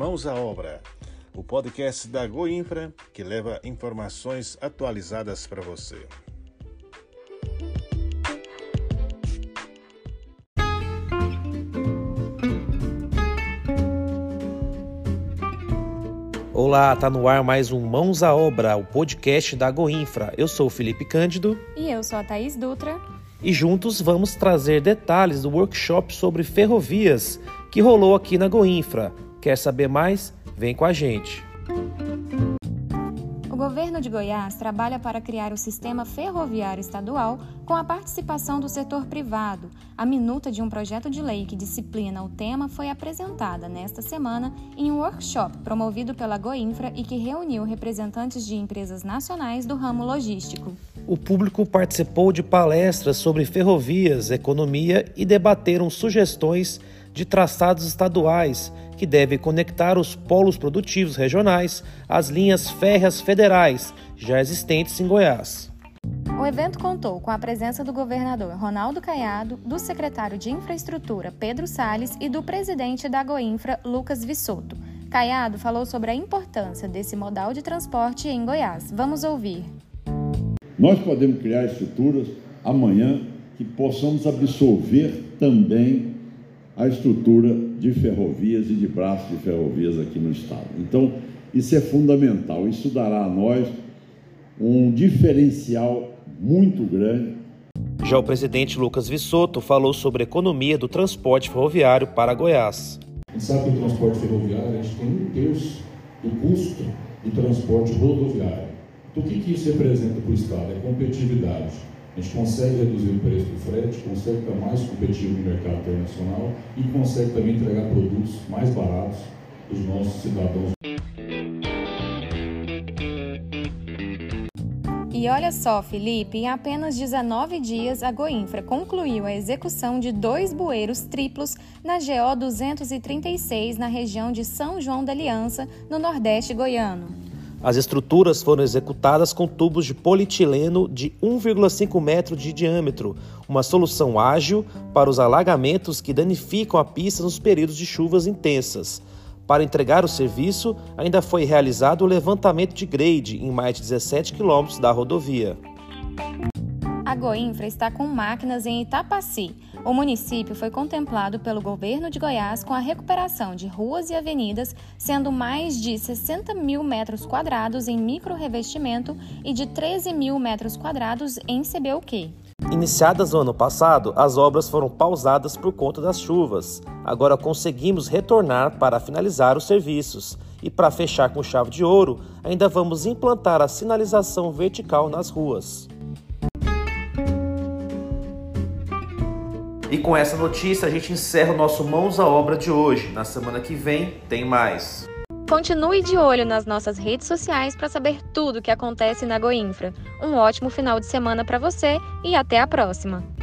Mãos à Obra, o podcast da Goinfra que leva informações atualizadas para você. Olá, tá no ar mais um Mãos à Obra, o podcast da Goinfra. Eu sou o Felipe Cândido. E eu sou a Thaís Dutra. E juntos vamos trazer detalhes do workshop sobre ferrovias que rolou aqui na Goinfra. Quer saber mais? Vem com a gente. O governo de Goiás trabalha para criar o sistema ferroviário estadual com a participação do setor privado. A minuta de um projeto de lei que disciplina o tema foi apresentada nesta semana em um workshop promovido pela Goinfra e que reuniu representantes de empresas nacionais do ramo logístico. O público participou de palestras sobre ferrovias, economia e debateram sugestões de traçados estaduais que devem conectar os polos produtivos regionais às linhas férreas federais já existentes em Goiás. O evento contou com a presença do governador Ronaldo Caiado, do secretário de Infraestrutura Pedro Salles e do presidente da Goinfra Lucas Vissoto. Caiado falou sobre a importância desse modal de transporte em Goiás. Vamos ouvir. Nós podemos criar estruturas amanhã que possamos absorver também a estrutura de ferrovias e de braços de ferrovias aqui no Estado. Então, isso é fundamental. Isso dará a nós um diferencial muito grande. Já o presidente Lucas Vissoto falou sobre a economia do transporte ferroviário para Goiás. A gente sabe que o transporte ferroviário a gente tem um terço do custo do transporte rodoviário. Então, o que, que isso representa para o Estado? É competitividade a gente consegue reduzir o preço do frete, consegue ficar mais competitivo no mercado internacional e consegue também entregar produtos mais baratos para os nossos cidadãos. E olha só, Felipe, em apenas 19 dias, a Goinfra concluiu a execução de dois bueiros triplos na GO 236, na região de São João da Aliança, no Nordeste goiano. As estruturas foram executadas com tubos de polietileno de 1,5 metro de diâmetro, uma solução ágil para os alagamentos que danificam a pista nos períodos de chuvas intensas. Para entregar o serviço, ainda foi realizado o levantamento de grade em mais de 17 quilômetros da rodovia. Goinfra está com máquinas em Itapaci. O município foi contemplado pelo governo de Goiás com a recuperação de ruas e avenidas, sendo mais de 60 mil metros quadrados em micro-revestimento e de 13 mil metros quadrados em CBUQ. Iniciadas no ano passado, as obras foram pausadas por conta das chuvas. Agora conseguimos retornar para finalizar os serviços. E para fechar com chave de ouro, ainda vamos implantar a sinalização vertical nas ruas. E com essa notícia a gente encerra o nosso Mãos à Obra de hoje. Na semana que vem tem mais. Continue de olho nas nossas redes sociais para saber tudo o que acontece na Goinfra. Um ótimo final de semana para você e até a próxima!